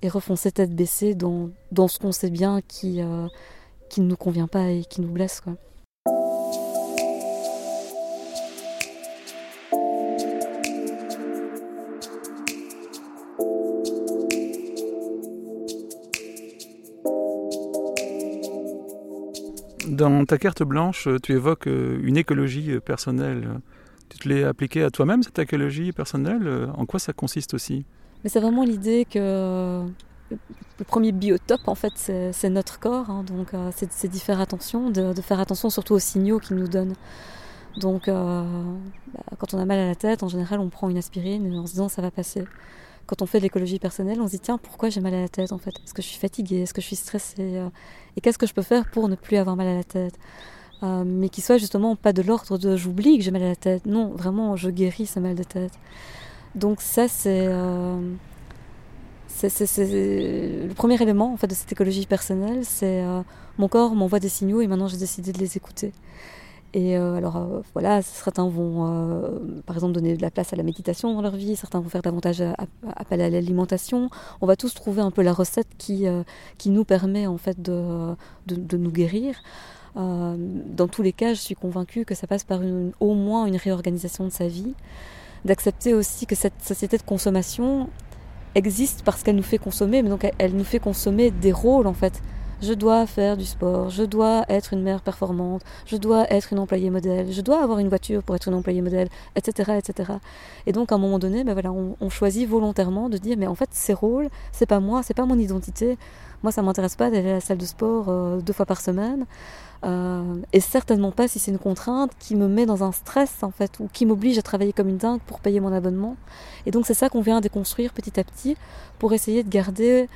et refoncer tête baissée dans, dans ce qu'on sait bien qui, qui ne nous convient pas et qui nous blesse. Quoi. Dans ta carte blanche, tu évoques euh, une écologie euh, personnelle. Tu te l'es appliquée à toi-même, cette écologie personnelle En quoi ça consiste aussi? Mais c'est vraiment l'idée que le premier biotope, en fait, c'est notre corps. Hein. donc, euh, c'est d'y faire attention, de, faire attention surtout aux signaux qu'il nous donne. Donc, bah, quand on a mal à la tête, en général, on prend une aspirine en se disant ça va passer quand on fait de l'écologie personnelle, on se dit tiens, pourquoi j'ai mal à la tête en fait? Est-ce que je suis fatiguée? Est-ce que je suis stressée? Euh, Et qu'est-ce que je peux faire pour ne plus avoir mal à la tête? Euh, Mais qui soit justement pas de l'ordre de j'oublie que j'ai mal à la tête. Non, vraiment, je guéris ce mal de tête. Donc ça, c'est euh, le premier élément en fait de cette écologie personnelle. C'est mon corps m'envoie des signaux et maintenant j'ai décidé de les écouter. Et euh, alors euh, voilà, certains vont euh, par exemple donner de la place à la méditation dans leur vie, certains vont faire davantage appel à l'alimentation. On va tous trouver un peu la recette qui, qui nous permet en fait de, de, nous guérir. Dans tous les cas, je suis convaincue que ça passe par au moins une réorganisation de sa vie, d'accepter aussi que cette société de consommation existe parce qu'elle nous fait consommer, mais donc elle nous fait consommer des rôles en fait je dois faire du sport, je dois être une mère performante, je dois être une employée modèle, je dois avoir une voiture pour être une employée modèle, etc. etc. Et donc à un moment donné, ben voilà, on, choisit volontairement de dire mais en fait ces rôles, c'est pas moi, c'est pas mon identité. Moi ça m'intéresse pas d'aller à la salle de sport euh, deux fois par semaine. Euh, et certainement pas si c'est une contrainte qui me met dans un stress en fait ou qui m'oblige à travailler comme une dingue pour payer mon abonnement. Et donc c'est ça qu'on vient déconstruire petit à petit pour essayer de garder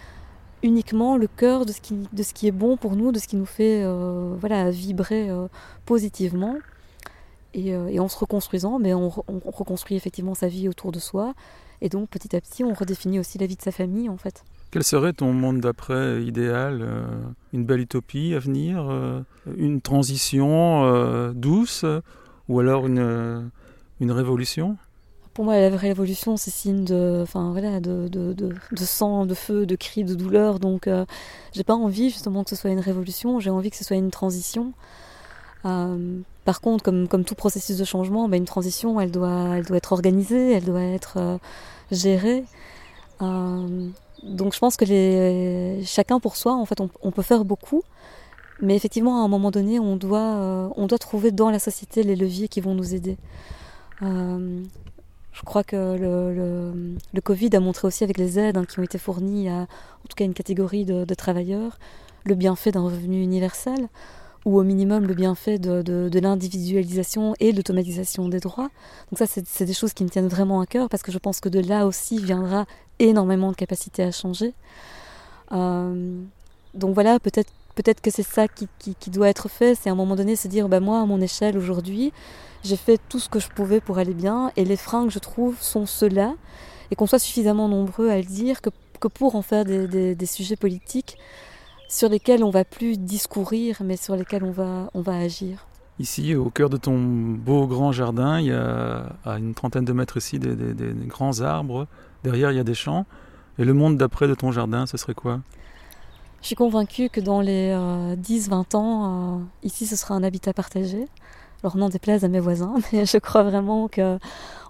uniquement le cœur de ce qui, de ce qui est bon pour nous, de ce qui nous fait euh, voilà, vibrer euh, positivement. Et, en se reconstruisant, mais on, reconstruit effectivement sa vie autour de soi. Et donc petit à petit, on redéfinit aussi la vie de sa famille en fait. Quel serait ton monde d'après idéal Une belle utopie à venir Une transition douce Ou alors une, une révolution? Pour moi, la révolution, c'est signe de, enfin, voilà, de, de, de, sang, de feu, de cris, de douleur. Donc, euh, j'ai pas envie justement que ce soit une révolution. J'ai envie que ce soit une transition. Euh, par contre, comme, comme tout processus de changement, ben, une transition, elle doit, elle doit être organisée, elle doit être euh, gérée. Euh, donc, je pense que chacun pour soi, en fait, on, peut faire beaucoup. Mais effectivement, à un moment donné, on doit, on doit trouver dans la société les leviers qui vont nous aider. Je crois que le, Covid a montré aussi avec les aides hein, qui ont été fournies à, en tout cas, une catégorie de, travailleurs, le bienfait d'un revenu universel, ou au minimum le bienfait de, de, l'individualisation et l'automatisation des droits. Donc ça, c'est des choses qui me tiennent vraiment à cœur, parce que je pense que de là aussi viendra énormément de capacité à changer. Euh, donc voilà, peut-être peut-être que c'est ça qui, qui, doit être fait, c'est à un moment donné se dire, bah moi, à mon échelle aujourd'hui, j'ai fait tout ce que je pouvais pour aller bien et les freins que je trouve sont ceux-là et qu'on soit suffisamment nombreux à le dire que, que pour en faire des, des, sujets politiques sur lesquels on va plus discourir mais sur lesquels on va, on va agir. Ici, au cœur de ton beau grand jardin, il y a à une trentaine de mètres ici des grands arbres. Derrière, il y a des champs. Et le monde d'après de ton jardin, ce serait quoi? Je suis convaincue que dans les euh, 10-20 ans, euh, ici, ce sera un habitat partagé alors n'en déplaise à mes voisins, mais je crois vraiment que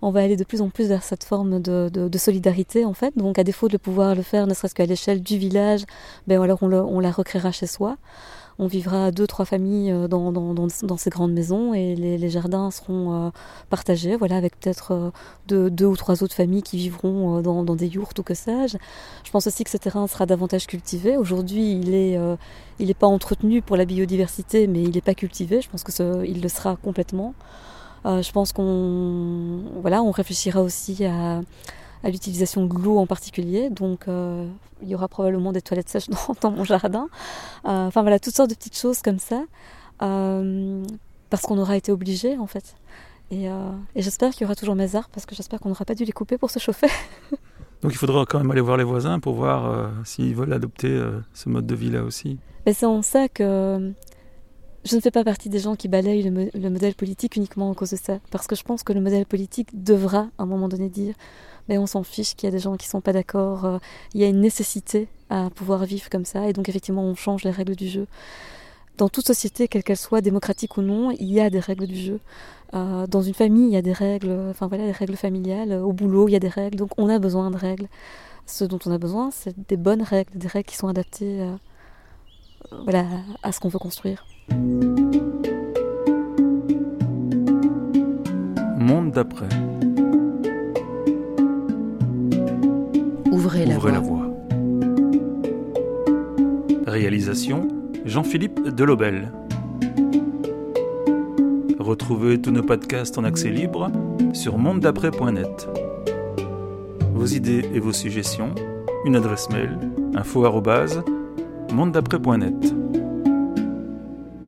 on va aller de plus en plus vers cette forme de, solidarité en fait. Donc à défaut de pouvoir le faire, ne serait-ce qu'à l'échelle du village, ben alors on, on la recréera chez soi on vivra deux, trois familles euh, dans, dans, dans, ces grandes maisons et les, les jardins seront euh, partagés, voilà, avec peut-être euh, deux, deux, ou trois autres familles qui vivront dans, des yourtes ou que sais-je. Je pense aussi que ce terrain sera davantage cultivé. Aujourd'hui, il est, il n'est pas entretenu pour la biodiversité, mais il n'est pas cultivé. Je pense que ce, il le sera complètement. Je pense qu'on, voilà, on réfléchira aussi à à l'utilisation de l'eau en particulier. Donc euh, il y aura probablement des toilettes sèches dans, dans mon jardin. Euh, enfin voilà, toutes sortes de petites choses comme ça. Euh, parce qu'on aura été obligé en fait. Et, et j'espère qu'il y aura toujours mes arbres parce que j'espère qu'on n'aura pas dû les couper pour se chauffer. Donc il faudra quand même aller voir les voisins pour voir s'ils veulent adopter ce mode de vie là aussi. Mais c'est en ça que je ne fais pas partie des gens qui balayent le, mo le, modèle politique uniquement en cause de ça. Parce que je pense que le modèle politique devra à un moment donné dire mais on s'en fiche qu'il y a des gens qui ne sont pas d'accord, euh, il y a une nécessité à pouvoir vivre comme ça, et donc effectivement on change les règles du jeu. Dans toute société, quelle qu'elle soit, démocratique ou non, il y a des règles du jeu. Euh, dans une famille, il y a des règles, enfin voilà, des règles familiales. Au boulot, il y a des règles, donc on a besoin de règles. Ce dont on a besoin, c'est des bonnes règles, des règles qui sont adaptées euh, voilà, à ce qu'on veut construire. Monde d'après. Ouvrez, la, Ouvrez voie. la voie. Réalisation Jean-Philippe Delobel. Retrouvez tous nos podcasts en accès libre sur mondedaprès.net. Vos idées et vos suggestions, une adresse mail info@mondedaprès.net.